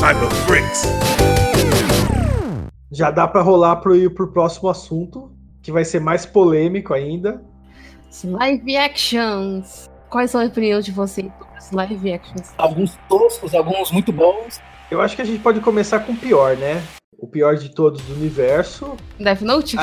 Cyber Freaks. Já dá pra rolar pro ir pro próximo assunto, que vai ser mais polêmico ainda. Os Live actions. Quais são as opiniões de vocês sobre os live actions? Alguns toscos, alguns muito bons. Eu acho que a gente pode começar com o pior, né? O pior de todos do universo. Death Note?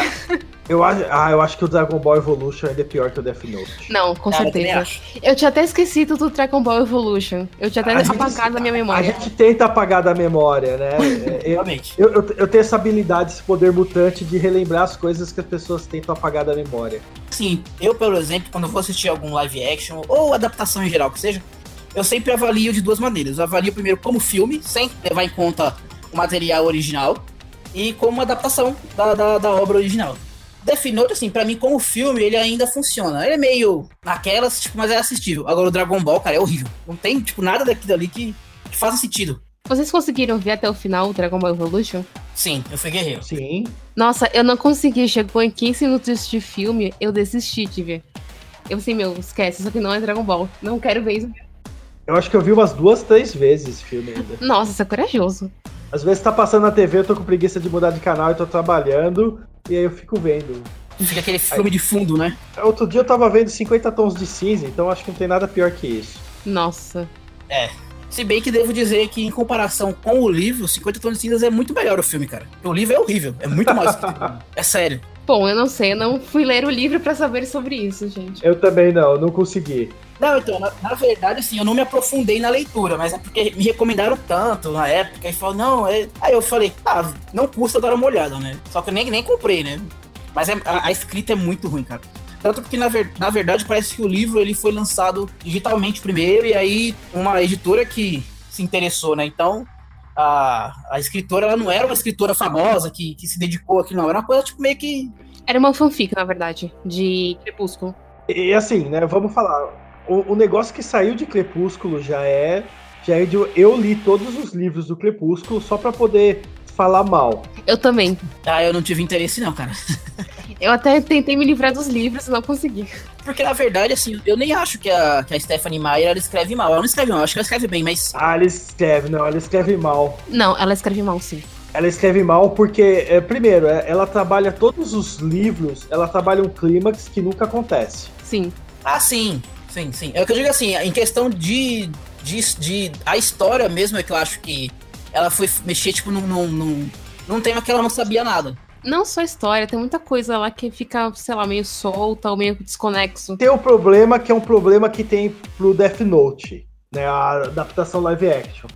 Eu acho, ah, eu acho que o Dragon Ball Evolution ainda é pior que o Death Note. Não, com Cara, eu certeza. Eu tinha até esquecido do Dragon Ball Evolution. Eu tinha até A gente- apagado da minha A memória. gente tenta apagar da memória, né? É, Eu, Realmente. eu, eu- eu tenho essa habilidade, esse poder mutante de relembrar as coisas que as pessoas tentam apagar da memória. Assim, eu, por exemplo, quando eu vou assistir algum live action ou adaptação em geral que seja, eu sempre avalio de duas maneiras. Eu avalio primeiro como filme, sem levar em conta o material original, e como uma adaptação da, da, da obra original. Death Note, assim, pra mim, como filme, ele ainda funciona. Ele é meio naquelas, tipo, mas é assistível. Agora o Dragon Ball, cara, é horrível. Não tem, tipo, nada daquilo ali que, que faça sentido. Vocês conseguiram ver até o final o Dragon Ball Evolution? Sim, eu fui guerreiro. Sim. Nossa, eu não consegui. Chegou em 15 minutos de filme, eu desisti de ver. Eu assim, meu, esquece, isso aqui não é Dragon Ball. Não quero ver isso. Eu acho que eu vi umas duas, três vezes esse filme ainda. Nossa, você é corajoso. Às vezes tá passando na TV, eu tô com preguiça de mudar de canal e tô trabalhando, e aí eu fico vendo. Fica aquele filme de fundo, né? Outro dia eu tava vendo 50 tons de cinza, então acho que não tem nada pior que isso. Nossa. Se bem que devo dizer que, em comparação com o livro, 50 Tons de Cinzas é muito melhor o filme, cara. O livro é horrível, é muito mais. é sério. Bom, eu não sei, eu não fui ler o livro pra saber sobre isso, gente. Eu também não, eu não consegui. Não, então, na, na verdade, assim, eu não me aprofundei na leitura, mas é porque me recomendaram tanto na época e falaram, não, é. Aí eu falei, ah, não custa dar uma olhada, né? Só que eu nem, nem comprei, né? Mas é- a, a escrita é muito ruim, cara. Tanto que, na, ver- na verdade, parece que o livro ele foi lançado digitalmente primeiro, e aí uma editora que se interessou, né? Então, a, a escritora, ela não era uma escritora famosa que, que se dedicou aqui, não. Era uma coisa, tipo, meio que. Era uma fanfic, na verdade, de Crepúsculo. E assim, né, vamos falar. O, o negócio que saiu de Crepúsculo já é. Já é de. Eu li todos os livros do Crepúsculo só pra poder falar mal. Eu também. Ah, eu não tive interesse, não, cara. Eu até tentei me livrar dos livros e não consegui. Porque, na verdade, assim, eu nem acho que a, que a Stephanie Meyer ela escreve mal. Ela não escreve mal, acho que ela escreve bem, mas. Ah, ela escreve, não, ela escreve mal. Não, ela escreve mal, sim. Ela escreve mal porque, é, primeiro, é, ela trabalha todos os livros, ela trabalha um clímax que nunca acontece. Sim. Ah, sim. Sim, sim. É o que eu digo assim, em questão de. de, de a história mesmo, é que eu acho que ela foi mexer, tipo, num, num, num, num tema que ela não sabia nada. Não só história, tem muita coisa lá que fica, sei lá, meio solta ou meio desconexo. Tem o problema que é um problema que tem pro Death Note, né? A adaptação live action.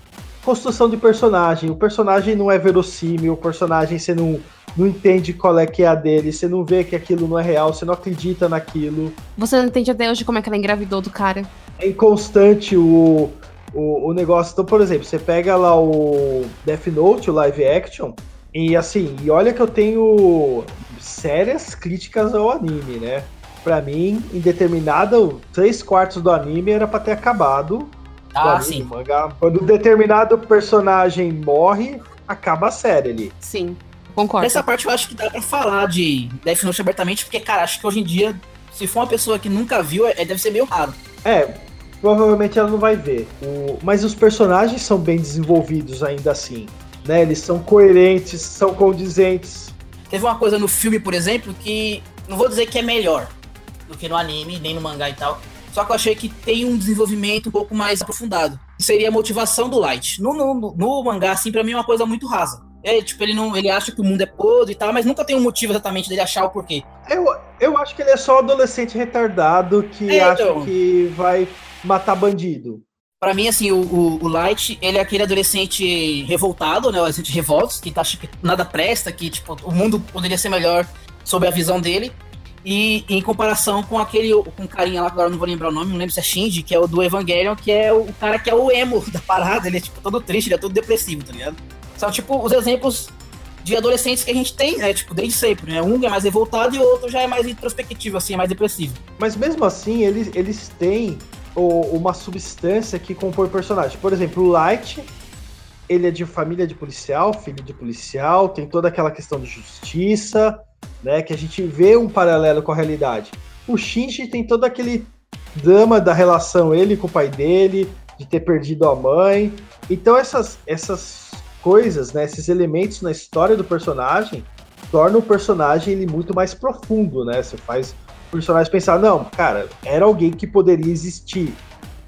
Construção de personagem. O personagem não é verossímil, o personagem você não, não entende qual é que é a dele, você não vê que aquilo não é real, você não acredita naquilo. Você não entende até hoje como é que ela engravidou do cara. É inconstante o, o, o negócio. Então, por exemplo, você pega lá o Death Note, o live action, e assim, e olha que eu tenho sérias críticas ao anime, né? Pra mim, em determinado três quartos do anime era pra ter acabado. O Ah, sim. mangá. Quando um determinado personagem morre, acaba a série ali. Sim, concordo. Nessa parte eu acho que dá pra falar de Death Note abertamente, porque, cara, acho que hoje em dia, se for uma pessoa que nunca viu, é, deve ser meio raro. É, provavelmente ela não vai ver. O- Mas os personagens são bem desenvolvidos ainda assim. Né? Eles são coerentes, são condizentes. Teve uma coisa no filme, por exemplo, que não vou dizer que é melhor do que no anime, nem no mangá e tal. Só que eu achei que tem um desenvolvimento um pouco mais aprofundado. Que seria a motivação do Light. No, no, no- mangá, assim, pra mim é uma coisa muito rasa. É, tipo, ele não. Ele acha que o mundo é podre e tal, mas nunca tem um motivo exatamente dele achar o porquê. Eu, eu acho que ele é só adolescente retardado que É, acha então. que vai matar bandido. Pra mim, assim, o, o, o Light, ele é aquele adolescente revoltado, né? O adolescente revoltos, que tá, acha que nada presta, que, tipo, o mundo poderia ser melhor sob a visão dele. E em comparação com aquele, com o carinha lá, agora não vou lembrar o nome, não lembro se é Shinji, que é o do Evangelion, que é o cara que é o emo da parada, ele é, tipo, todo triste, ele é todo depressivo, tá ligado? São, tipo, os exemplos de adolescentes que a gente tem, né? Tipo, desde sempre, né? Um é mais revoltado e o outro já é mais introspectivo, assim, é mais depressivo. Mas mesmo assim, eles, eles têm o- uma substância que compõe o personagem. Por exemplo, o Light, ele é de família de policial, filho de policial, tem toda aquela questão de justiça, né? Que a gente vê um paralelo com a realidade. O Shinji tem todo aquele drama da relação ele com o pai dele, de ter perdido a mãe. Então essas, essas coisas, né, esses elementos na história do personagem, torna o personagem ele muito mais profundo, né? Você faz o personagem pensar, não, cara, era alguém que poderia existir.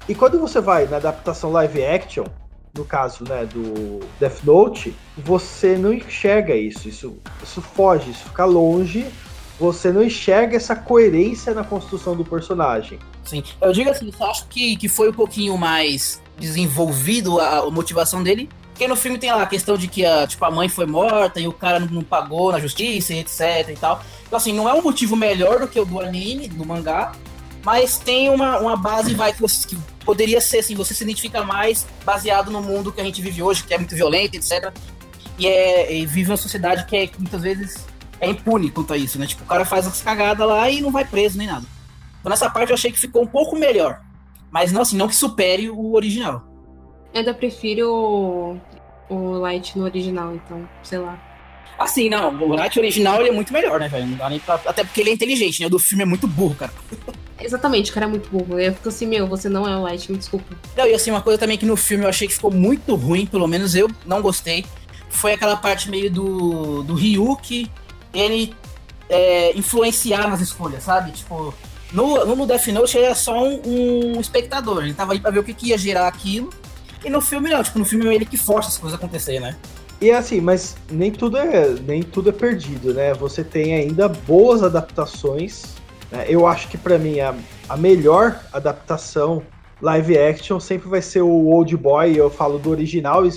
E quando você vai na adaptação live action, no caso, né, do Death Note, você não enxerga isso, isso, isso foge, isso fica longe, você não enxerga essa coerência na construção do personagem. Sim, eu digo assim, eu acho que, que foi um pouquinho mais desenvolvido a, a motivação dele, porque no filme tem lá a questão de que a, tipo, a mãe foi morta e o cara não, não pagou na justiça, etc e tal. Então, assim, não é um motivo melhor do que o do anime, do mangá, mas tem uma, uma base vai que, que poderia ser assim, você se identifica mais baseado no mundo que a gente vive hoje, que é muito violento, etc. E, é, e vive uma sociedade que é, muitas vezes é impune quanto a isso, né? Tipo, o cara faz as cagadas lá e não vai preso nem nada. Então nessa parte eu achei que ficou um pouco melhor. Mas não assim, não que supere o original. Eu ainda prefiro o, o Light no original, então, sei lá. Assim, não, o Light original ele é muito melhor, né, velho? Não dá nem pra... Até porque ele é inteligente, né? O do filme é muito burro, cara. Exatamente, o cara é muito burro. Eu fico assim, meu, você não é o Light, me desculpa. Não, e assim, uma coisa também que no filme eu achei que ficou muito ruim, pelo menos eu não gostei, foi aquela parte meio do, do Ryuki, ele é, influenciar nas escolhas, sabe? Tipo, no, no Death Note ele era só um, um espectador, ele tava aí pra ver o que, que ia gerar aquilo, e no filme não, tipo, no filme é ele que força as coisas a acontecer, né? E assim, mas nem tudo é, nem tudo é perdido, né? Você tem ainda boas adaptações. Né? Eu acho que para mim a, a melhor adaptação live action sempre vai ser o Old Boy. Eu falo do original, e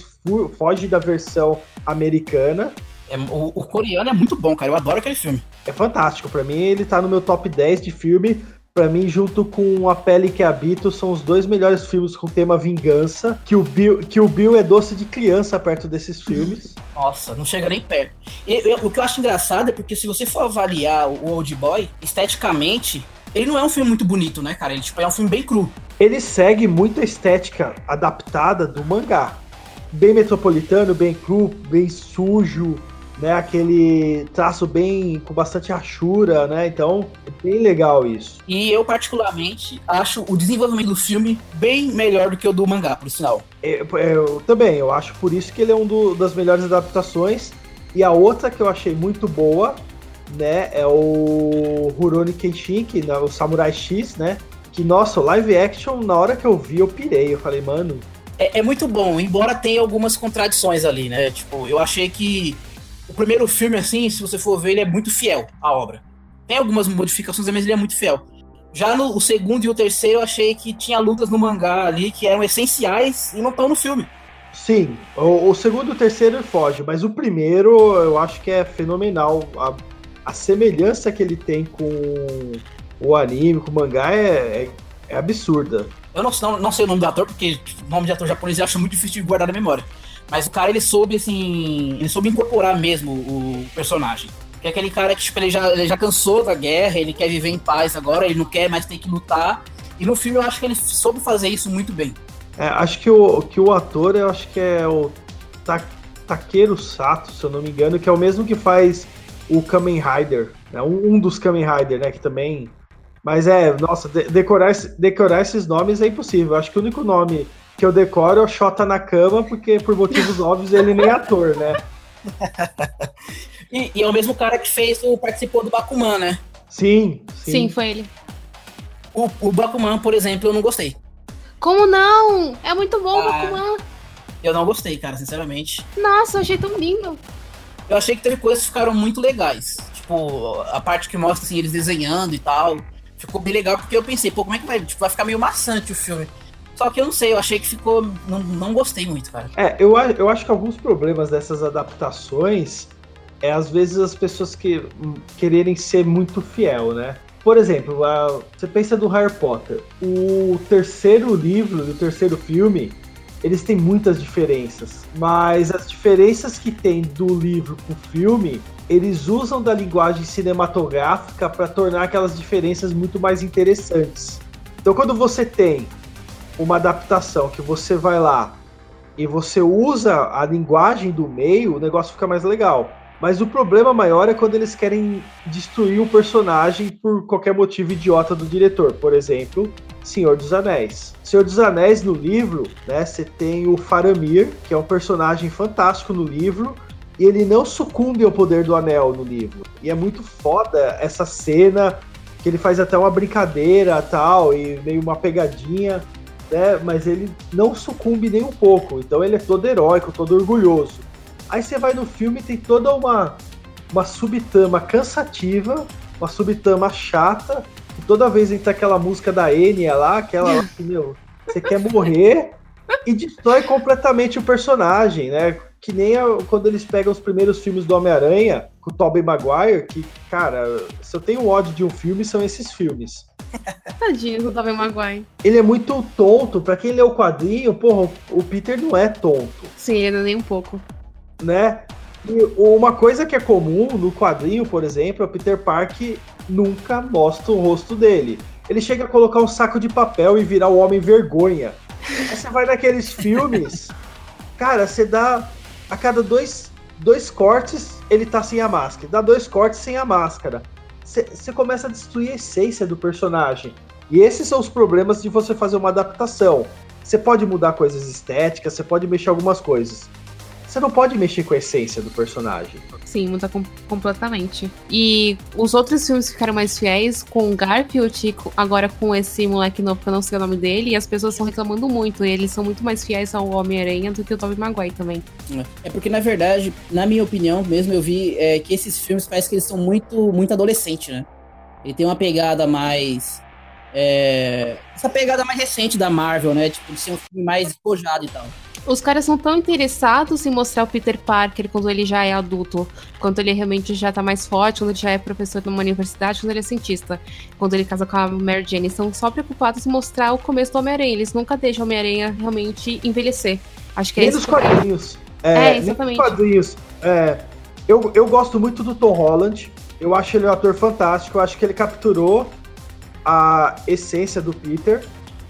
foge da versão americana. É, o, o, coreano é muito bom, cara. Eu adoro aquele filme. É fantástico. Para mim, ele tá no meu top 10 de filme para mim, junto com A Pele que Habito, são os dois melhores filmes com tema vingança. Que o Bill, que o Bill é doce de criança perto desses filmes. Nossa, não chega nem perto. E, o que eu acho engraçado é porque se você for avaliar o Old Boy, esteticamente, ele não é um filme muito bonito, né, cara? Ele tipo, é um filme bem cru. Ele segue muito a estética adaptada do mangá. Bem metropolitano, bem cru, bem sujo, né? Aquele traço bem com bastante rachura, né? Então, é bem legal isso. E eu particularmente acho o desenvolvimento do filme bem melhor do que o do mangá, por sinal. Eu, é, eu também, eu acho por isso que ele é um do, das melhores adaptações. E a outra que eu achei muito boa, né, é o Rurouni Kenshin, que é o Samurai X, né? Que nossa, live action, na hora que eu vi, eu pirei. Eu falei, mano, é, é, muito bom, embora tenha algumas contradições ali, né? Tipo, eu achei que o primeiro filme, assim, se você for ver, ele é muito fiel à obra. Tem algumas modificações, mas ele é muito fiel. Já no o segundo e o terceiro, eu achei que tinha lutas no mangá ali que eram essenciais e não estão no filme. Sim, o, o, segundo e o terceiro foge, mas o primeiro eu acho que é fenomenal. A, a semelhança que ele tem com o anime, com o mangá é, é, é absurda. Eu não, não, não, sei o nome do ator, porque o nome de ator japonês eu acho muito difícil de guardar na memória. Mas o cara, ele soube, assim. Ele soube incorporar mesmo o personagem. Que é aquele cara que, tipo, ele já, ele já cansou da guerra, ele quer viver em paz agora, ele não quer mais ter que lutar. E no filme eu acho que ele soube fazer isso muito bem. É, acho que o, que o ator, eu acho que é o Ta Takeru Sato, se eu não me engano, que é o mesmo que faz o Kamen Rider, né? um, um dos Kamen Rider, né? Que também. Mas é, nossa, de decorar, decorar esses nomes é impossível. Acho que o único nome que eu decoro é o Xota na cama, porque por motivos óbvios ele nem é ator, né? e, e, é o mesmo cara que fez o participou do Bakuman, né? Sim, sim. Sim, foi ele. O, o Bakuman, por exemplo, eu não gostei. Como não? É muito bom o ah, Bakuman. Eu não gostei, cara, sinceramente. Nossa, eu achei tão lindo. Eu achei que teve coisas que ficaram muito legais. Tipo, a parte que mostra assim, eles desenhando e tal. Ficou bem legal, porque eu pensei, pô, como é que vai? Tipo, vai ficar meio maçante o filme. Só que eu não sei, eu achei que ficou. Não, não gostei muito, cara. É, eu, eu acho que alguns problemas dessas adaptações é às vezes as pessoas que hum, quererem ser muito fiel, né? Por exemplo, a, você pensa do Harry Potter. O terceiro livro e o terceiro filme, eles têm muitas diferenças. Mas as diferenças que tem do livro pro filme, eles usam da linguagem cinematográfica para tornar aquelas diferenças muito mais interessantes. Então, quando você tem uma adaptação que você vai lá e você usa a linguagem do meio, o negócio fica mais legal. Mas o problema maior é quando eles querem destruir o personagem por qualquer motivo idiota do diretor. Por exemplo, Senhor dos Anéis. Senhor dos Anéis no livro, né, você tem o Faramir, que é um personagem fantástico no livro, e ele não sucumbe ao poder do anel no livro. E é muito foda essa cena que ele faz até uma brincadeira tal e meio uma pegadinha, né? Mas ele não sucumbe nem um pouco. Então ele é todo heróico, todo orgulhoso. Aí você vai no filme e tem toda uma uma subtama cansativa, uma subtama chata. E toda vez entra aquela música da Enya lá, aquela lá que, meu, você quer morrer e destrói completamente o personagem, né? Que nem a, quando eles pegam os primeiros filmes do Homem-Aranha, com o Tobey Maguire, que, cara, se eu tenho ódio de um filme, são esses filmes. Tadinho do Tobey Maguire. Ele é muito tonto, para quem lê o quadrinho, porra, o Peter não é tonto. Sim, ele nem um pouco. Né? E uma coisa que é comum no quadrinho, por exemplo, é o Peter Parker nunca mostra o rosto dele. Ele chega a colocar um saco de papel e virar o Homem Vergonha. Aí você vai naqueles filmes, cara, você dá a cada dois, dois cortes, ele tá sem a máscara. Dá dois cortes sem a máscara. Você começa a destruir a essência do personagem. E esses são os problemas de você fazer uma adaptação. Você pode mudar coisas estéticas, você pode mexer algumas coisas você não pode mexer com a essência do personagem. Sim, muda com completamente. E os outros filmes ficaram mais fiéis com o Garfield, agora com esse moleque novo que eu não sei o nome dele, e as pessoas estão reclamando muito. E eles são muito mais fiéis ao Homem-Aranha do que o Tobey Maguire também. É porque, na verdade, na minha opinião, mesmo eu vi é, que esses filmes parece que eles são muito, muito adolescente, né? Ele tem uma pegada mais. É... Essa pegada mais recente da Marvel, né? Tipo, de ser um filme mais espojado e tal os caras são tão interessados em mostrar o Peter Parker quando ele já é adulto, quando ele realmente já tá mais forte, quando ele já é professor numa universidade, quando ele é cientista, quando ele casa com a Mary Jane. São só preocupados em mostrar o começo do Homem-Aranha. Eles nunca deixam o Homem-Aranha realmente envelhecer. Acho que é nem nos quadrinhos. É, é exatamente. Quadrinhos. É, eu, eu gosto muito do Tom Holland. Eu acho ele um ator fantástico. Eu acho que ele capturou a essência do Peter.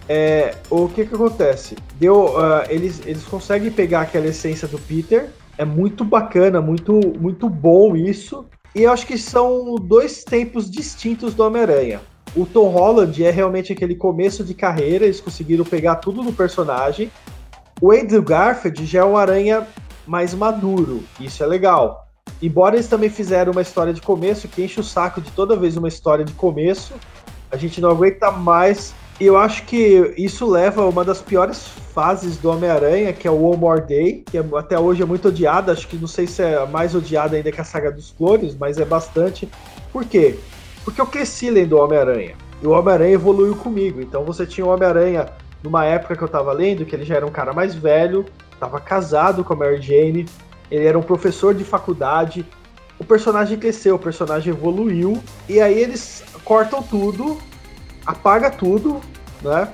É, o que que acontece? Deu, uh, eles, eles conseguem pegar aquela essência do Peter. É muito bacana, muito, muito bom isso. E eu acho que são dois tempos distintos do Homem-Aranha. O Tom Holland é realmente aquele começo de carreira, eles conseguiram pegar tudo no personagem. O Andrew Garfield já é um aranha mais maduro, isso é legal. Embora eles também fizeram uma história de começo que enche o saco de toda vez uma história de começo, a gente não aguenta mais e eu acho que isso leva a uma das piores fases do Homem-Aranha, que é o One More Day, que é, até hoje é muito odiada. Acho que não sei se é mais odiada ainda que a saga dos clones, mas é bastante. Por quê? Porque eu cresci lendo o Homem-Aranha. E o Homem-Aranha evoluiu comigo. Então você tinha o Homem-Aranha numa época que eu tava lendo, que ele já era um cara mais velho, tava casado com a Mary Jane, ele era um professor de faculdade. O personagem cresceu, o personagem evoluiu, e aí eles cortam tudo apaga tudo, né?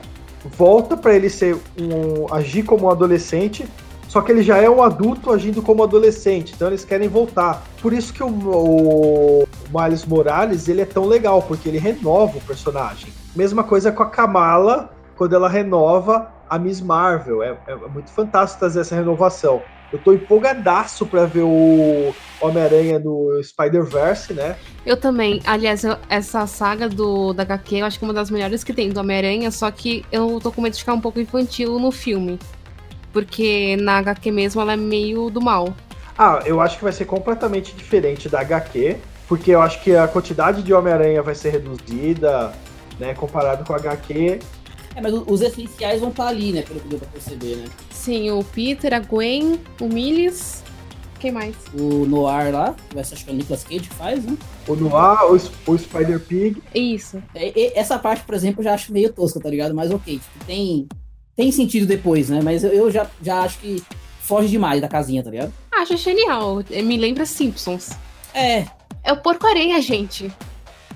Volta para ele ser um agir como um adolescente, só que ele já é um adulto agindo como adolescente, então eles querem voltar. Por isso que o, o Miles Morales ele é tão legal, porque ele renova o personagem. Mesma coisa com a Kamala, quando ela renova a Miss Marvel. É, é muito fantástico trazer essa renovação. Eu tô empolgadaço pra ver o Homem-Aranha no Spider-Verse, né? Eu também. Aliás, eu, essa saga do da HQ eu acho que é uma das melhores que tem do Homem-Aranha, só que eu tô com medo de ficar um pouco infantil no filme. Porque na HQ mesmo ela é meio do mal. Ah, eu acho que vai ser completamente diferente da HQ, porque eu acho que a quantidade de Homem-Aranha vai ser reduzida, né, comparado com a HQ. É, mas os essenciais vão estar ali, né? Pelo que deu pra perceber, né? Sim, o Peter, a Gwen, o Miles. Quem mais? O Noir lá, que vai ser acho que é o Nicolas Cage que faz, né? O Noir, o, o Spider-Pig. Isso. É, essa parte, por exemplo, eu já acho meio tosca, tá ligado? Mas ok, tipo, tem, tem sentido depois, né? Mas eu, eu já, já acho que foge demais da casinha, tá ligado? Acho genial. Me lembra Simpsons. É. É o porco-areia, gente.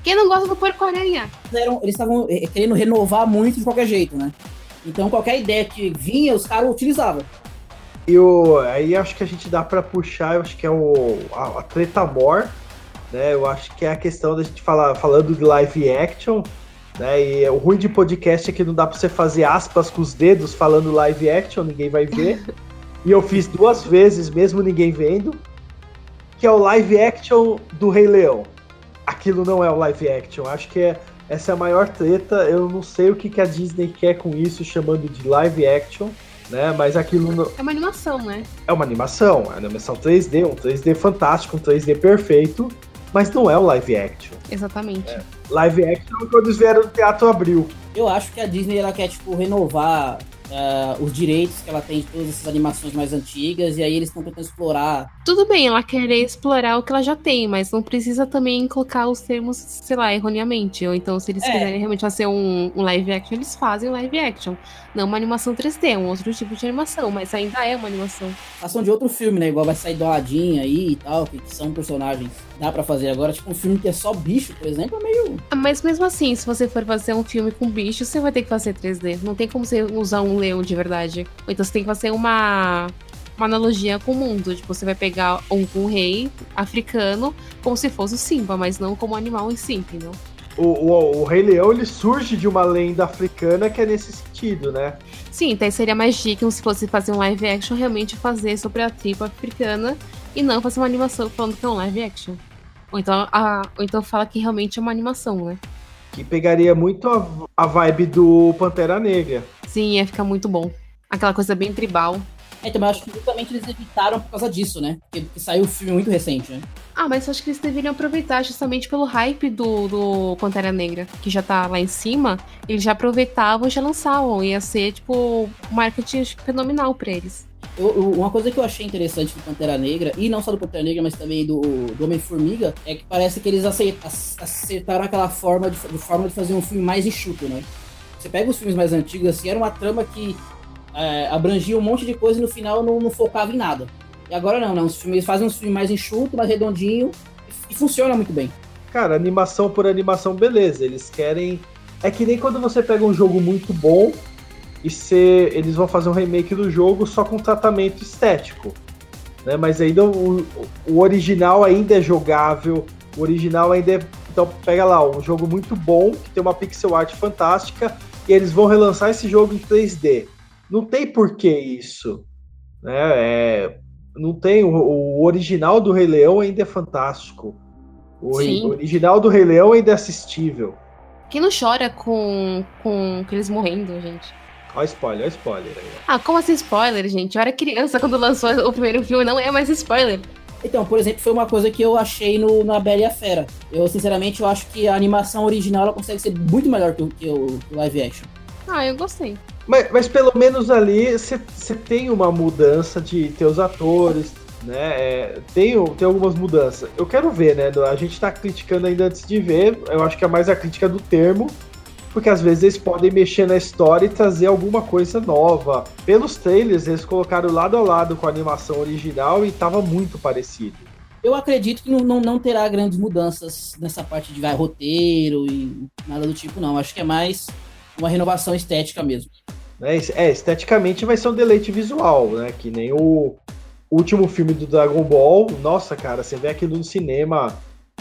Quem não gosta do porco-aranha? Eles estavam eh, querendo renovar muito de qualquer jeito, né? Então qualquer ideia que vinha, os caras utilizavam. E o, aí acho que a gente dá para puxar, eu acho que é o, a, a treta more, né? Eu acho que é a questão da gente falar falando de live action, né? E o ruim de podcast é que não dá para você fazer aspas com os dedos falando live action, ninguém vai ver. e eu fiz duas vezes, mesmo ninguém vendo, que é o live action do Rei Leão aquilo não é o live action. Acho que é essa é a maior treta. Eu não sei o que, que a Disney quer com isso, chamando de live action, né? Mas aquilo. No... É uma animação, né? É uma animação, é uma animação 3D, um 3D fantástico, um 3D perfeito, mas não é um live action. Exatamente. É. Live action quando eles vieram do Teatro Abril. Eu acho que a Disney ela quer, tipo, renovar uh, os direitos que ela tem de todas essas animações mais antigas, e aí eles estão tentando explorar. Tudo bem, ela querer explorar o que ela já tem, mas não precisa também colocar os termos, sei lá, erroneamente. Ou então, se eles é. quiserem realmente fazer um, um, live action, eles fazem live action. Não uma animação 3D, um outro tipo de animação, mas ainda é uma animação. Ação de outro filme, né? Igual vai sair do Aladdin aí e tal, que são personagens. Dá para fazer agora, tipo, um filme que é só bicho, por exemplo, é meio. Mas mesmo assim, se você for fazer um filme com bicho, você vai ter que fazer 3D. Não tem como você usar um leão de verdade. Ou então você tem que fazer uma uma analogia com o mundo. Tipo, você vai pegar um, um rei africano como se fosse o Simba, mas não como animal em si, entendeu? O, o, o, Rei Leão ele surge de uma lenda africana que é nesse sentido, né? Sim, então seria mais digno se fosse fazer um live action realmente fazer sobre a tribo africana e não fazer uma animação falando que é um live action. Ou então, a, ou então fala que realmente é uma animação, né? Que pegaria muito a, a vibe do Pantera Negra. Sim, ia ficar muito bom. Aquela coisa bem tribal. É, então, eu acho que justamente eles evitaram por causa disso, né? Porque, porque saiu um filme muito recente, né? Ah, mas acho que eles deveriam aproveitar justamente pelo hype do, do Pantera Negra, que já tá lá em cima. Eles já aproveitavam e já lançavam. Ia ser, tipo, marketing fenomenal pra eles. Uma coisa que eu achei interessante do Pantera Negra, e não só do Pantera Negra, mas também do, do Homem-Formiga, é que parece que eles acertaram aquela forma de, de, forma de fazer um filme mais enxuto, né? Você pega os filmes mais antigos, assim, era uma trama que é, abrangia um monte de coisa e no final não, não, focava em nada. E agora não, não. Os filmes, fazem uns filmes mais enxuto, mais redondinho e, funciona muito bem. Cara, animação por animação, beleza. Eles querem. É que nem quando você pega um jogo muito bom e ser, eles vão fazer um remake do jogo só com tratamento estético. Né? Mas ainda o, o original ainda é jogável, o original ainda é. Então pega lá, um jogo muito bom, que tem uma pixel art fantástica, e eles vão relançar esse jogo em 3D. Não tem por que isso. Né? É, não tem. O, o, original do Rei Leão ainda é fantástico. O, o, original do Rei Leão ainda é assistível. Quem não chora com, com eles morrendo, gente? Olha spoiler, olha spoiler aí. Ah, como assim spoiler, gente? Eu era criança quando lançou o primeiro filme, não é mais spoiler. Então, por exemplo, foi uma coisa que eu achei no, na Bela e a Fera. Eu, sinceramente, eu acho que a animação original ela consegue ser muito melhor que o, que o live action. Ah, eu gostei. Mas, mas pelo menos ali você tem uma mudança de ter os atores, né? É, tem, tem algumas mudanças. Eu quero ver, né? A gente tá criticando ainda antes de ver. Eu acho que é mais a crítica do termo. Porque às vezes eles podem mexer na história e trazer alguma coisa nova. Pelos trailers, eles colocaram lado a lado com a animação original e tava muito parecido. Eu acredito que não, não, não terá grandes mudanças nessa parte de vai, roteiro e nada do tipo, não. Acho que é mais uma renovação estética mesmo. É, é, esteticamente vai ser um deleite visual, né? Que nem o último filme do Dragon Ball. Nossa, cara, você vê aquilo no cinema.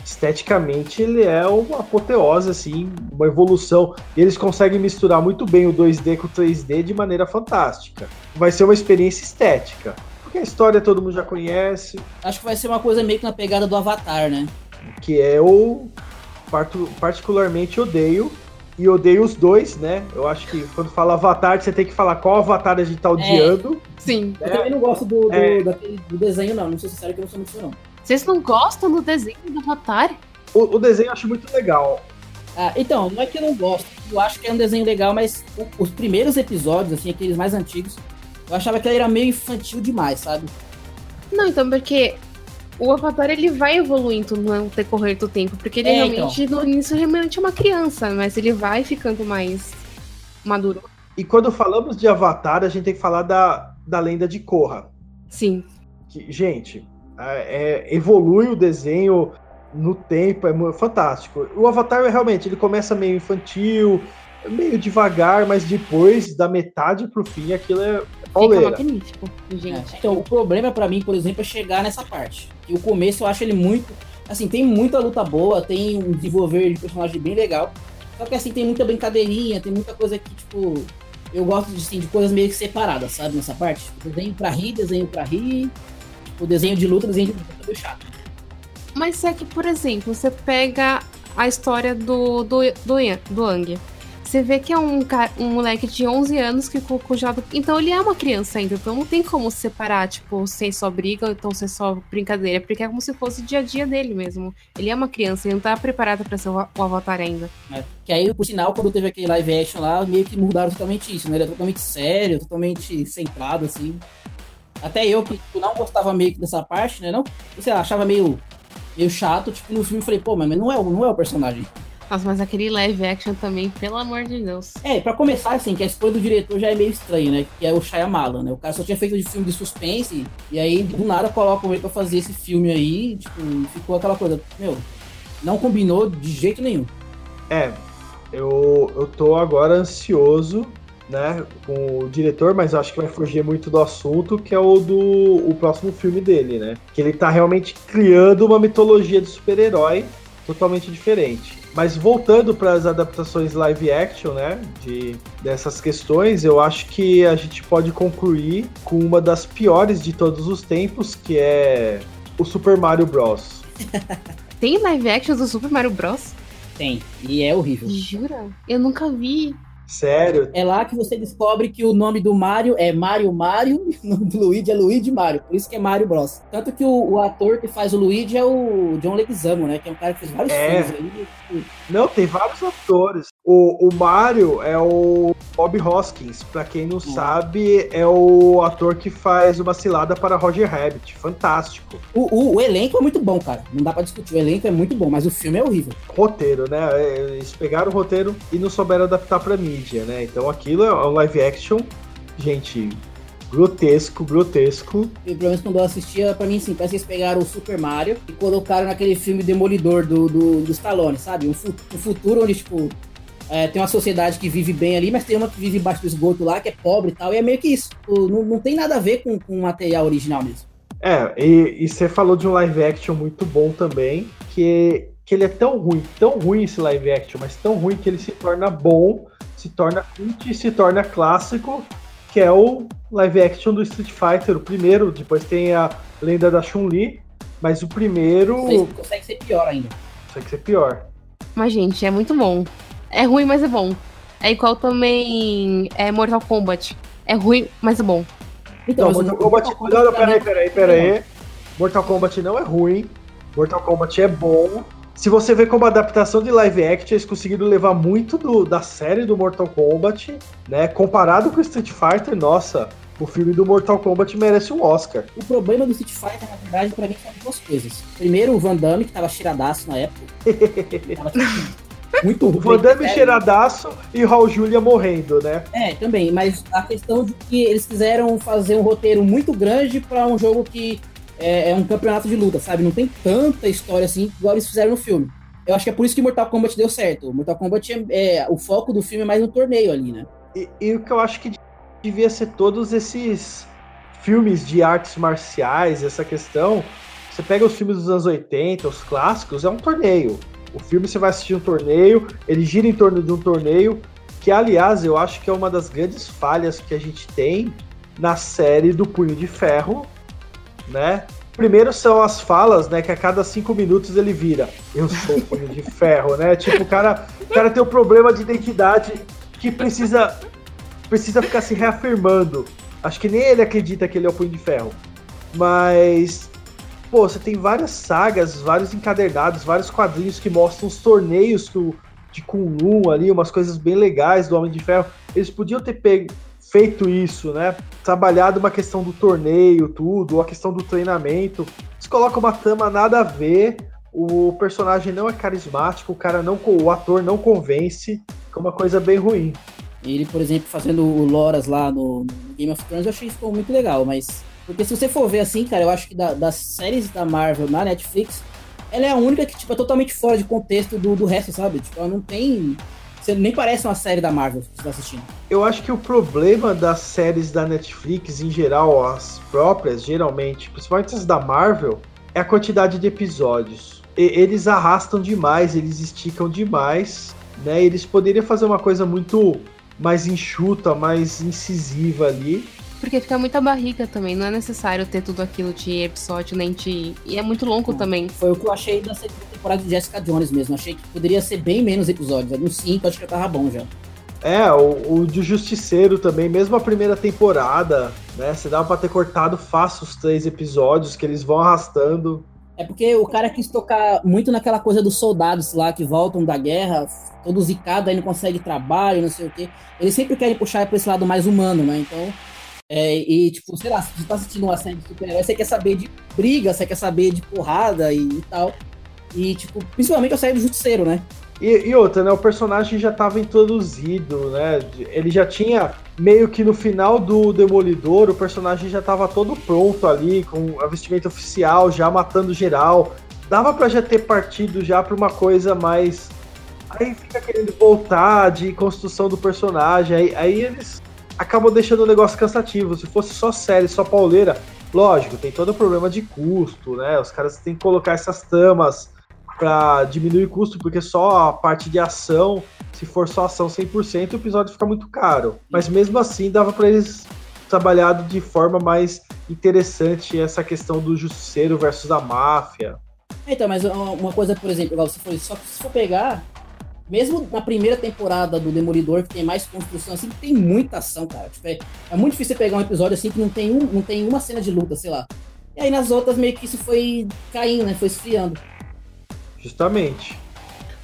Esteticamente, ele é uma apoteose, assim, uma evolução. E eles conseguem misturar muito bem o 2D com o 3D de maneira fantástica. Vai ser uma experiência estética. Porque a história todo mundo já conhece. Acho que vai ser uma coisa meio que na pegada do Avatar, né? Que é o particularmente odeio e odeio os dois, né? Eu acho que quando fala Avatar, você tem que falar qual Avatar a gente tá odiando. É, sim. Eu também não gosto do, do, é. daquele, do desenho, não. Não sei se é sério que eu não sou muito fã, não. Vocês não gostam do desenho do Avatar? O, o, desenho eu acho muito legal. Ah, então, não é que eu não gosto. Eu acho que é um desenho legal, mas o, os primeiros episódios, assim, aqueles mais antigos, eu achava que ele era meio infantil demais, sabe? Não, então, porque o Avatar ele vai evoluindo no decorrer do tempo, porque ele é, realmente então. no início realmente é uma criança, mas ele vai ficando mais maduro. E quando falamos de Avatar, a gente tem que falar da, da lenda de Korra. Sim. Que, gente, é, é, evolui o desenho no tempo, é fantástico. O Avatar realmente ele começa meio infantil, meio devagar, mas depois da metade pro fim aquilo é pauleira. Fica magnífico, gente. É, então o problema para mim, por exemplo, é chegar nessa parte. E o começo eu acho ele muito, assim, tem muita luta boa, tem um desenvolver de personagem bem legal. Só que assim tem muita brincadeirinha, tem muita coisa que tipo eu gosto de, assim, de coisas meio que separadas, sabe, nessa parte. Desenho pra rir, desenho pra rir. O desenho de luta, desenho de luta, é meio chato. Mas é que, por exemplo, você pega a história do, do, do, do Ang. Você vê que é um, um moleque de 11 anos que ficou congelado. Então ele é uma criança ainda. Então não tem como separar, tipo, sem só briga ou então ser só brincadeira. Porque é como se fosse o dia a dia dele mesmo. Ele é uma criança, ele não tá preparado para ser o, o Avatar ainda. É. Que aí, por sinal, quando teve aquele live action lá, meio que mudaram totalmente isso, né? Ele é totalmente sério, totalmente centrado, assim. Até eu, que não gostava meio que dessa parte, né? Não, sei lá, achava meio, meio chato, tipo, no filme eu falei, pô, mas não é, não é o personagem. Nossa, mas aquele live action também, pelo amor de Deus. É, pra começar, assim, que a escolha do diretor já é meio estranha, né? Que é o Shyamalan, né? O cara só tinha feito de filme de suspense, e aí do nada colocam ele pra fazer esse filme aí, tipo, ficou aquela coisa, meu, não combinou de jeito nenhum. É, eu, eu tô agora ansioso, né, com o diretor, mas acho que vai fugir muito do assunto, que é o do o próximo filme dele, né? Que ele tá realmente criando uma mitologia de super-herói totalmente diferente. Mas voltando para as adaptações live action, né, de dessas questões, eu acho que a gente pode concluir com uma das piores de todos os tempos, que é o Super Mario Bros. Tem live action do Super Mario Bros? Tem, e é horrível. Jura? Eu nunca vi. Sério? É lá que você descobre que o nome do Mario é Mario Mario e o nome do Luigi é Luigi Mario. Por isso que é Mario Bros. Tanto que o, o ator que faz o Luigi é o John Leguizamo, né? Que é um cara que fez vários é. filmes aí. Não, tem vários atores. O, o Mario é o Bob Hoskins. Pra quem não hum. sabe, é o ator que faz uma cilada para Roger Rabbit. Fantástico. O, o, o, elenco é muito bom, cara. Não dá pra discutir. O elenco é muito bom, mas o filme é horrível. Roteiro, né? Eles pegaram o roteiro e não souberam adaptar pra mídia, né? Então aquilo é um live action, gente, grotesco, grotesco. E pelo menos quando eu assistia, pra mim, sim, parece que eles pegaram o Super Mario e colocaram naquele filme Demolidor do, do, do Stallone, sabe? Um, um futuro onde, tipo, é, tem uma sociedade que vive bem ali, mas tem uma que vive embaixo do esgoto lá, que é pobre e tal, e é meio que isso. Não, não tem nada a ver com, com o material original mesmo. É, e, e você falou de um live action muito bom também, que, que ele é tão ruim, tão ruim esse live action, mas tão ruim que ele se torna bom, se torna cult e se torna clássico, que é o live action do Street Fighter, o primeiro, depois tem a lenda da Chun-Li, mas o primeiro. Consegue ser pior ainda. Consegue ser pior. Mas, gente, é muito bom. É ruim, mas é bom. É igual também é Mortal Kombat. É ruim, mas é bom. Então, não, Mortal Kombat. Não, não, peraí, peraí, peraí. Mortal Kombat não é ruim. Mortal Kombat é bom. Se você vê como adaptação de live action, eles conseguiram levar muito do, da série do Mortal Kombat, né? Comparado com o Street Fighter, nossa, o filme do Mortal Kombat merece um Oscar. O problema do Street Fighter, na verdade, pra mim, são duas coisas. Primeiro, o Van Damme, que tava cheiradaço na época. tava, muito ruim. O Van Damme cheiradaço e o Raul Julia morrendo, né? É, também, mas a questão de que eles quiseram fazer um roteiro muito grande para um jogo que é, é, um campeonato de luta, sabe? Não tem tanta história assim igual eles fizeram no filme. Eu acho que é por isso que Mortal Kombat deu certo. Mortal Kombat é, é o foco do filme é mais no torneio ali, né? E, e o que eu acho que devia ser todos esses filmes de artes marciais, essa questão. Você pega os filmes dos anos 80, os clássicos, é um torneio. O filme você vai assistir um torneio, ele gira em torno de um torneio, que aliás eu acho que é uma das grandes falhas que a gente tem na série do Punho de Ferro, né? Primeiro são as falas, né? Que a cada cinco minutos ele vira. Eu sou o Punho de Ferro, né? Tipo, o cara, o cara tem um problema de identidade que precisa, precisa ficar se reafirmando. Acho que nem ele acredita que ele é o Punho de Ferro. Mas pô, você tem várias sagas, vários encadernados, vários quadrinhos que mostram os torneios que o, de Kunlun ali, umas coisas bem legais do Homem de Ferro. Eles podiam ter pego, feito isso, né? Trabalhado uma questão do torneio, tudo, a questão do treinamento. Eles colocam uma trama nada a ver, o personagem não é carismático, o cara não, o ator não convence, é uma coisa bem ruim. Ele, por exemplo, fazendo o Loras lá no, no Game of Thrones, eu achei ficou muito legal, mas porque se você for ver assim, cara, eu acho que da, das séries da Marvel na Netflix, ela é a única que, tipo, é totalmente fora de contexto do, do resto, sabe? Tipo, ela não tem. Você nem parece uma série da Marvel que você tá assistindo. Eu acho que o problema das séries da Netflix, em geral, as próprias, geralmente, principalmente as da Marvel, é a quantidade de episódios. E, eles arrastam demais, eles esticam demais, né? Eles poderiam fazer uma coisa muito mais enxuta, mais incisiva ali Porque fica muita barriga também, não é necessário ter tudo aquilo de episódio, nem de. E é muito longo Não, também. Foi o que eu achei da segunda temporada de Jessica Jones mesmo. Achei que poderia ser bem menos episódios. Ali uns 5, acho que já tava bom já. É, o, o de Justiceiro também, mesmo a primeira temporada, né? Você dava pra ter cortado fácil os três episódios que eles vão arrastando. É porque o cara quis tocar muito naquela coisa dos soldados lá que voltam da guerra, todo zicado, aí não consegue trabalho, não sei o quê. Eles sempre querem puxar pra esse lado mais humano, né? Então. É, e, tipo, sei lá, se você tá assistindo uma série de super-herói, você quer saber de briga, você quer saber de porrada e, e tal. E, tipo, principalmente a série do Justiceiro, né? E, e outra, né? O personagem já estava introduzido, né? Ele já tinha meio que no final do Demolidor, o personagem já estava todo pronto ali, com a vestimenta oficial, já matando geral. Dava pra já ter partido já pra uma coisa mais. Aí fica querendo voltar de construção do personagem. Aí, aí eles acabam deixando o negócio cansativo. Se fosse só série, só pauleira, lógico, tem todo o problema de custo, né? Os caras têm que colocar essas tramas para diminuir custo, porque só a parte de ação, se for só ação 100%, o episódio fica muito caro. Mas mesmo assim, dava para eles trabalhado de forma mais interessante essa questão do justiceiro versus a máfia. Então, mas uma coisa, por exemplo, você falou, só se for pegar, mesmo na primeira temporada do Demolidor, que tem mais construção, assim, tem muita ação, cara. Tipo, é, é muito difícil você pegar um episódio assim que não tem, um, não tem uma cena de luta, sei lá. E aí nas outras meio que isso foi caindo, né? Foi esfriando. Justamente.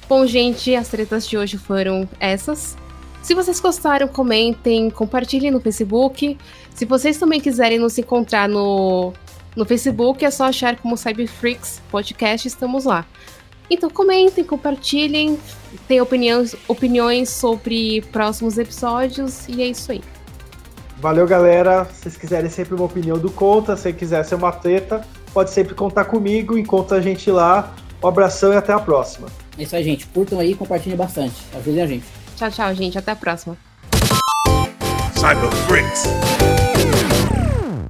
Bom, gente, as tretas de hoje foram essas. Se vocês gostaram, comentem, compartilhem no Facebook. Se vocês também quiserem nos encontrar no, no Facebook, é só achar como Cyberfreaks Podcast, estamos lá. Então comentem, compartilhem, tem opiniões, opiniões sobre próximos episódios e é isso aí. Valeu, galera. Se vocês quiserem sempre uma opinião do Conta, se quiser ser uma treta, pode sempre contar comigo. Encontra a gente lá. Um abração e até a próxima. É isso aí, gente. Curtam aí e compartilhem bastante. Ajudem a gente. Tchau, tchau, gente. Até a próxima. Cyber Freaks.